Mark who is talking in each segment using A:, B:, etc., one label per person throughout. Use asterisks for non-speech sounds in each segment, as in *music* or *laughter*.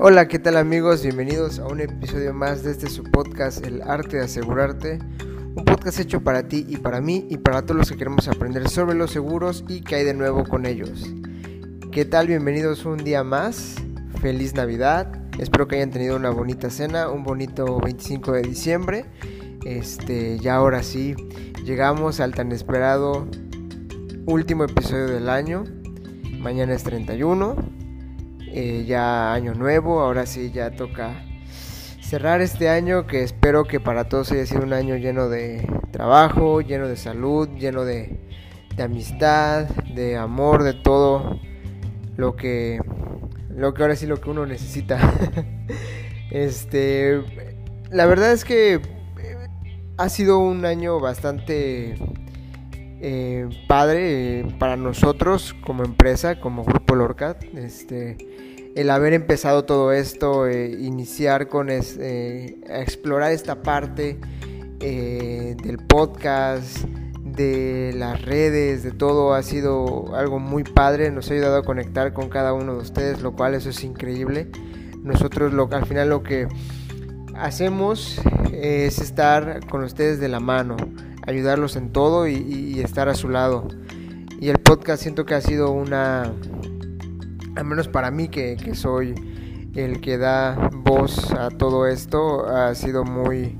A: Hola, ¿qué tal amigos? Bienvenidos a un episodio más de este su podcast, El Arte de Asegurarte. Un podcast hecho para ti y para mí y para todos los que queremos aprender sobre los seguros y qué hay de nuevo con ellos. ¿Qué tal? Bienvenidos un día más. Feliz Navidad. Espero que hayan tenido una bonita cena, un bonito 25 de diciembre. Este, ya ahora sí, llegamos al tan esperado último episodio del año. Mañana es 31 eh, ya año nuevo, ahora sí ya toca cerrar este año que espero que para todos haya sido un año lleno de trabajo, lleno de salud, lleno de, amistad, de amor, de todo lo que lo que ahora sí lo que uno necesita. *laughs* este, la verdad es que eh, ha sido un año bastante eh, padre para nosotros como empresa, como Grupo Lorcat. Este, el haber empezado todo esto, eh, iniciar con eh, explorar esta parte eh, del podcast, de las redes, de todo, ha sido algo muy padre, nos ha ayudado a conectar con cada uno de ustedes, lo cual eso es increíble. Nosotros lo, al final lo que hacemos es estar con ustedes de la mano, ayudarlos en todo y estar a su lado. Y el podcast siento que ha sido una al menos para mí que, soy el que da voz a todo esto, ha sido muy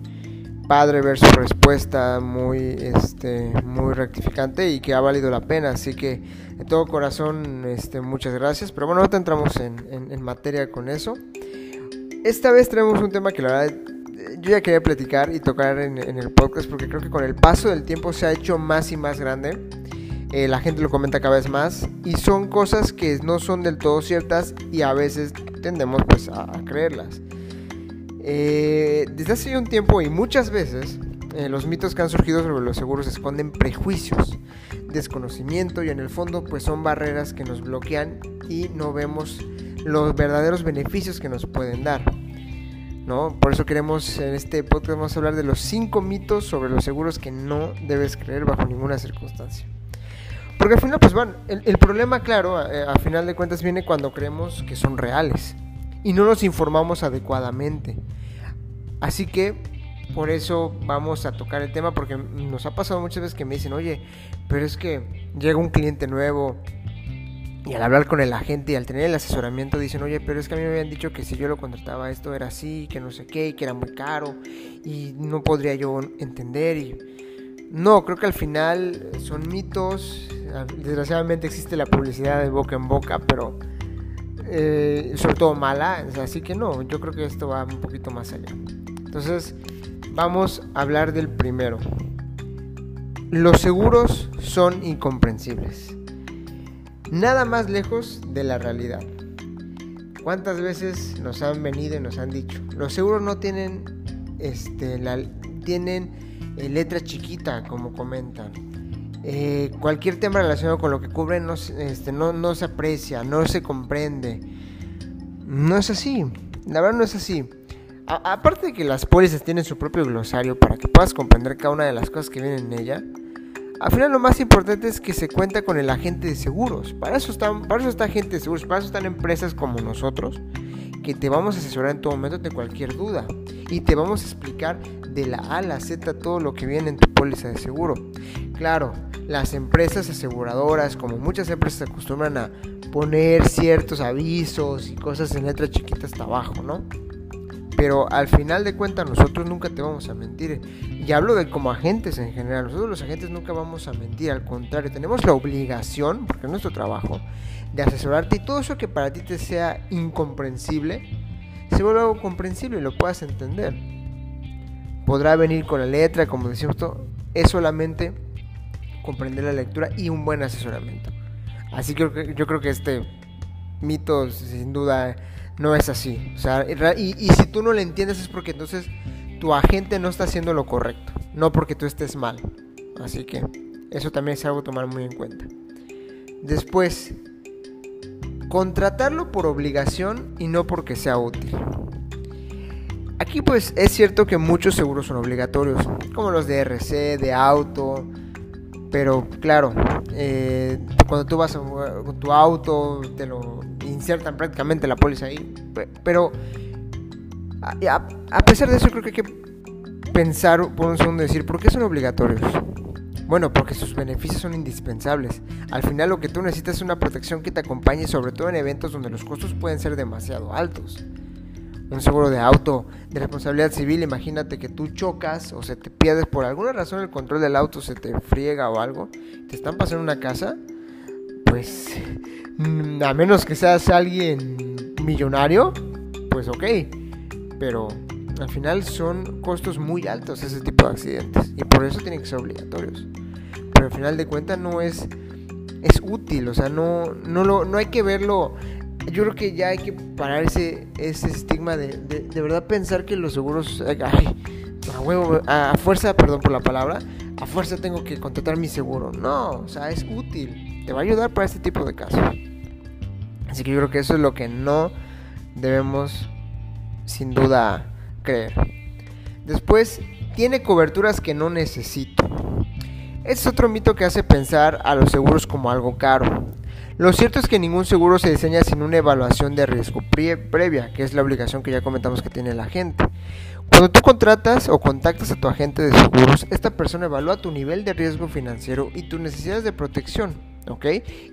A: padre ver su respuesta, muy, este, muy rectificante y que ha valido la pena. Así que de todo corazón, este, muchas gracias. Pero bueno, ahorita entramos en, materia con eso. Esta vez tenemos un tema que la verdad yo ya quería platicar y tocar en, en el podcast porque creo que con el paso del tiempo se ha hecho más y más grande. Eh, la gente lo comenta cada vez más y son cosas que no son del todo ciertas y a veces tendemos pues a, creerlas. Eh, desde hace un tiempo y muchas veces eh, los mitos que han surgido sobre los seguros esconden prejuicios, desconocimiento y en el fondo pues son barreras que nos bloquean y no vemos los verdaderos beneficios que nos pueden dar. ¿no? Por eso queremos en este podcast vamos a hablar de los 5 mitos sobre los seguros que no debes creer bajo ninguna circunstancia. Porque al final, pues bueno, el, problema, claro, a, eh, final de cuentas viene cuando creemos que son reales y no nos informamos adecuadamente. Así que por eso vamos a tocar el tema porque nos ha pasado muchas veces que me dicen, oye, pero es que llega un cliente nuevo y al hablar con el agente y al tener el asesoramiento dicen, oye, pero es que a mí me habían dicho que si yo lo contrataba esto era así, que no sé qué, y que era muy caro y no podría yo entender y no, creo que al final son mitos. Desgraciadamente existe la publicidad de boca en boca, pero eh, sobre todo mala. Así que no, yo creo que esto va un poquito más allá. Entonces, vamos a hablar del primero. Los seguros son incomprensibles. Nada más lejos de la realidad. ¿Cuántas veces nos han venido y nos han dicho? Los seguros no tienen, este, la, tienen eh, letra chiquita, como comentan. Eh, cualquier tema relacionado con lo que cubren no, este, no, no se aprecia, no se comprende. No es así, la verdad no es así. aparte de que las pólizas tienen su propio glosario para que puedas comprender cada una de las cosas que vienen en ella, al final lo más importante es que se cuenta con el agente de seguros. Para eso, están, para está de seguros, para eso están empresas como nosotros, que te vamos a asesorar en todo momento de cualquier duda. Y te vamos a explicar de la A a la Z todo lo que viene en tu póliza de seguro. Claro, las empresas aseguradoras, como muchas empresas, acostumbran a poner ciertos avisos y cosas en letras chiquitas hasta abajo, ¿no? Pero al final de cuentas nosotros nunca te vamos a mentir. Y hablo de como agentes en general. Nosotros los agentes nunca vamos a mentir. Al contrario, tenemos la obligación, porque es nuestro trabajo, de asesorarte y todo eso que para ti te sea incomprensible, se vuelve algo comprensible y lo puedas entender podrá venir con la letra, como decimos todo, es solamente comprender la lectura y un buen asesoramiento. Así que yo creo que este mito sin duda no es así. O sea, y, y si tú no lo entiendes es porque entonces tu agente no está haciendo lo correcto, no porque tú estés mal. Así que eso también es algo a tomar muy en cuenta. Después, contratarlo por obligación y no porque sea útil. Aquí pues es cierto que muchos seguros son obligatorios, como los de RC, de auto, pero claro, eh, cuando tú vas con tu auto te lo insertan prácticamente la póliza ahí. Pero a, pesar de eso creo que hay que pensar por un segundo y decir, ¿por qué son obligatorios? Bueno, porque sus beneficios son indispensables. Al final lo que tú necesitas es una protección que te acompañe, sobre todo en eventos donde los costos pueden ser demasiado altos. Un seguro de auto de responsabilidad civil, imagínate que tú chocas o se te pierdes por alguna razón el control del auto se te friega o algo, te están pasando una casa, pues a menos que seas alguien millonario, pues ok, pero al final son costos muy altos ese tipo de accidentes y por eso tienen que ser obligatorios. Pero al final de cuentas no es es útil, o sea, no no lo no hay que verlo yo creo que ya hay que parar ese, ese estigma de, de, verdad pensar que los seguros, ay, a, huevo, a, fuerza, perdón por la palabra, a fuerza tengo que contratar mi seguro. No, o sea, es útil, te va a ayudar para este tipo de casos. Así que yo creo que eso es lo que no debemos sin duda creer. Después, tiene coberturas que no necesito. Este es otro mito que hace pensar a los seguros como algo caro. Lo cierto es que ningún seguro se diseña sin una evaluación de riesgo previa, que es la obligación que ya comentamos que tiene la gente. Cuando tú contratas o contactas a tu agente de seguros, esta persona evalúa tu nivel de riesgo financiero y tus necesidades de protección. ¿ok?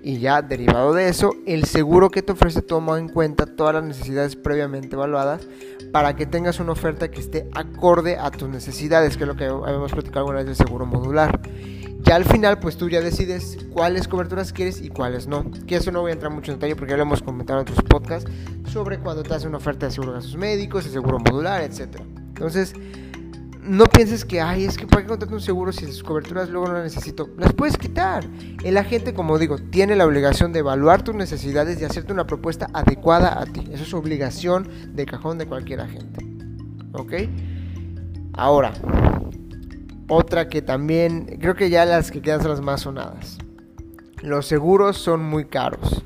A: Y ya derivado de eso, el seguro que te ofrece toma en cuenta todas las necesidades previamente evaluadas para que tengas una oferta que esté acorde a tus necesidades, que es lo que habíamos platicado alguna vez del seguro modular. Ya al final, pues tú ya decides cuáles coberturas quieres y cuáles no. Que eso no voy a entrar mucho en detalle porque ya lo hemos comentado en otros podcasts sobre cuando te hace una oferta de seguro de gastos médicos, de seguro modular, etc. Entonces, no pienses que, ay, es que para qué contratar un seguro si sus coberturas luego no las necesito. Las puedes quitar. El agente, como digo, tiene la obligación de evaluar tus necesidades y hacerte una propuesta adecuada a ti. Eso es obligación de cajón de cualquier agente. ¿Ok? Ahora, otra que también, creo que ya las que quedan son las más sonadas. Los seguros son muy caros.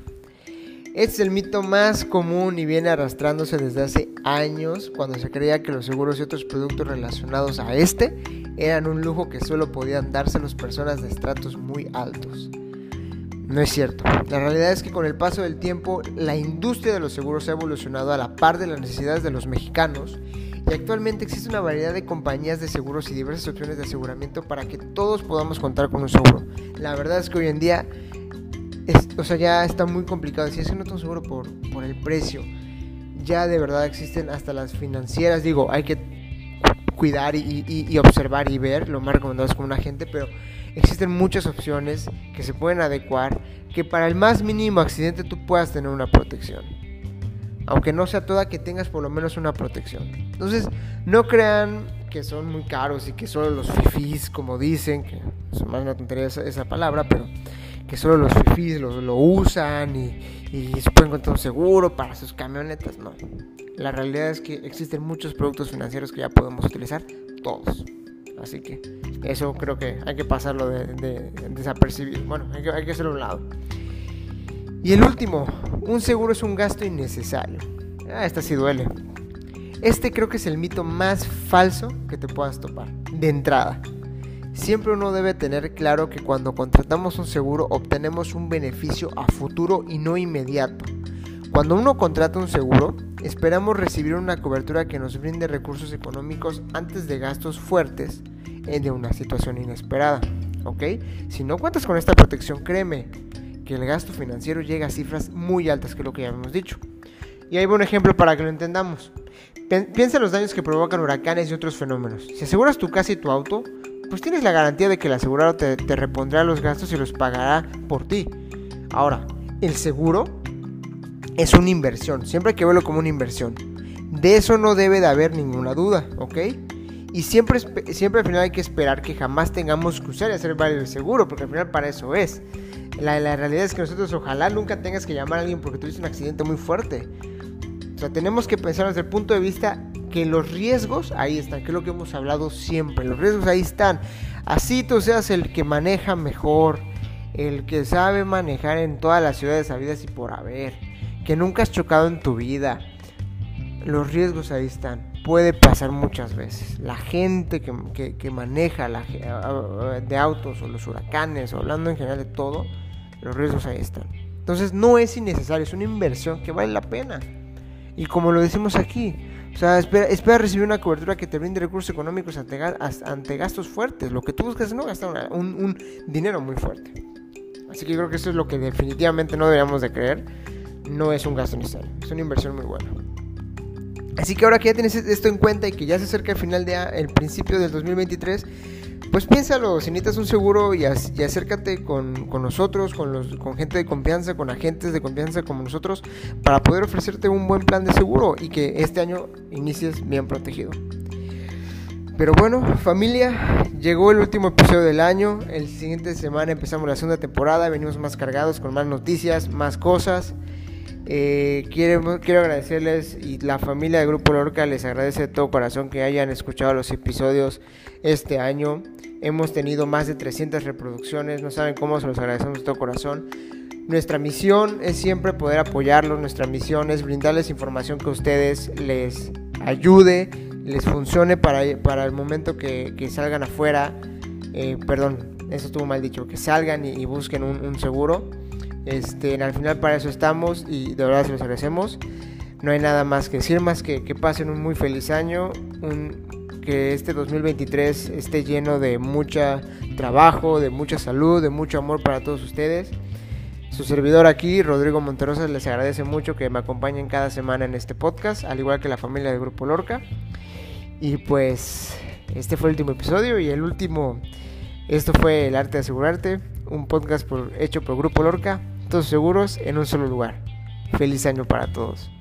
A: Este es el mito más común y viene arrastrándose desde hace años cuando se creía que los seguros y otros productos relacionados a este eran un lujo que solo podían darse las personas de estratos muy altos. No es cierto. La realidad es que con el paso del tiempo la industria de los seguros ha evolucionado a la par de las necesidades de los mexicanos y actualmente existe una variedad de compañías de seguros y diversas opciones de aseguramiento para que todos podamos contar con un seguro. La verdad es que hoy en día, o sea, ya está muy complicado. Si es que no tengo seguro por, por el precio, ya de verdad existen hasta las financieras. Digo, hay que cuidar y, observar y ver, lo más recomendado es con un agente, pero existen muchas opciones que se pueden adecuar que para el más mínimo accidente tú puedas tener una protección aunque no sea toda, que tengas por lo menos una protección. Entonces, no crean que son muy caros y que solo los fifis, como dicen, que es más una tontería esa, palabra, pero que solo los fifis lo, usan y, y, se pueden encontrar un seguro para sus camionetas. No. La realidad es que existen muchos productos financieros que ya podemos utilizar todos. Así que eso creo que hay que pasarlo de, de, desapercibido. Bueno, hay que, hay que hacerlo a un lado. Y el último, un seguro es un gasto innecesario. Ah, esta sí duele. Este creo que es el mito más falso que te puedas topar. De entrada, siempre uno debe tener claro que cuando contratamos un seguro obtenemos un beneficio a futuro y no inmediato. Cuando uno contrata un seguro, esperamos recibir una cobertura que nos brinde recursos económicos antes de gastos fuertes de una situación inesperada. ¿Ok? Si no cuentas con esta protección, créeme, que el gasto financiero llega a cifras muy altas, que lo que ya hemos dicho. Y ahí un ejemplo para que lo entendamos. Piensa en los daños que provocan huracanes y otros fenómenos. Si aseguras tu casa y tu auto, pues tienes la garantía de que el asegurado te, te repondrá los gastos y los pagará por ti. Ahora, el seguro es una inversión, siempre hay que verlo como una inversión. De eso no debe de haber ninguna duda, ¿ok? Y siempre, siempre al final hay que esperar que jamás tengamos que usar y hacer valer el seguro, porque al final para eso es. La, realidad es que nosotros ojalá nunca tengas que llamar a alguien porque tuviste un accidente muy fuerte. O sea, tenemos que pensar desde el punto de vista que los riesgos ahí están, que es lo que hemos hablado siempre. Los riesgos ahí están. Así tú seas el que maneja mejor, el que sabe manejar en todas las ciudades habidas y por haber, que nunca has chocado en tu vida. Los riesgos ahí están. Puede pasar muchas veces. La gente que, que maneja la, de autos o los huracanes, o hablando en general de todo, los riesgos ahí están. Entonces no es innecesario, es una inversión que vale la pena. Y como lo decimos aquí, o sea, espera, recibir una cobertura que te brinde recursos económicos ante, gastos fuertes. Lo que tú buscas es no gastar un, dinero muy fuerte. Así que yo creo que eso es lo que definitivamente no deberíamos de creer. No es un gasto necesario, es una inversión muy buena. Así que ahora que ya tienes esto en cuenta y que ya se acerca el final de el principio del 2023, pues piénsalo, si necesitas un seguro y, acércate con, nosotros, con, gente de confianza, con agentes de confianza como nosotros, para poder ofrecerte un buen plan de seguro y que este año inicies bien protegido. Pero bueno, familia, llegó el último episodio del año. El siguiente semana empezamos la segunda temporada. Venimos más cargados con más noticias, más cosas. Eh, quiero, quiero agradecerles y la familia de Grupo Lorca les agradece de todo corazón que hayan escuchado los episodios este año. Hemos tenido más de 300 reproducciones, no saben cómo se los agradecemos de todo corazón. Nuestra misión es siempre poder apoyarlos, nuestra misión es brindarles información que a ustedes les ayude, les funcione para, para el momento que, salgan afuera. Eh, perdón, eso estuvo mal dicho, que salgan y, busquen un, un seguro. Este, al final para eso estamos y de verdad se los agradecemos. No hay nada más que decir, más que que pasen un muy feliz año, que este 2023 esté lleno de mucha trabajo, de mucha salud, de mucho amor para todos ustedes. Su servidor aquí, Rodrigo Monterosa, les agradece mucho que me acompañen cada semana en este podcast, al igual que la familia del Grupo Lorca. Y pues este fue el último episodio y el último, esto fue El Arte de Asegurarte, un podcast por, hecho por Grupo Lorca todos seguros en un solo lugar. Feliz año para todos.